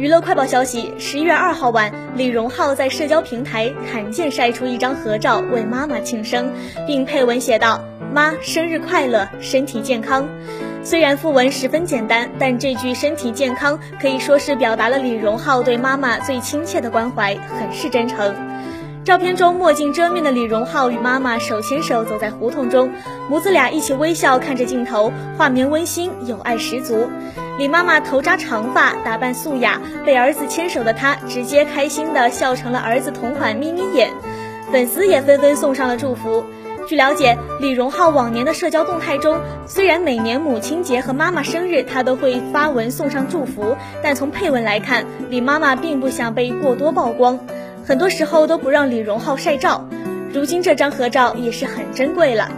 娱乐快报消息：十一月二号晚，李荣浩在社交平台罕见晒出一张合照，为妈妈庆生，并配文写道：“妈，生日快乐，身体健康。”虽然附文十分简单，但这句“身体健康”可以说是表达了李荣浩对妈妈最亲切的关怀，很是真诚。照片中，墨镜遮面的李荣浩与妈妈手牵手走在胡同中，母子俩一起微笑看着镜头，画面温馨，有爱十足。李妈妈头扎长发，打扮素雅，被儿子牵手的她直接开心的笑成了儿子同款眯眯眼，粉丝也纷纷送上了祝福。据了解，李荣浩往年的社交动态中，虽然每年母亲节和妈妈生日他都会发文送上祝福，但从配文来看，李妈妈并不想被过多曝光。很多时候都不让李荣浩晒照，如今这张合照也是很珍贵了。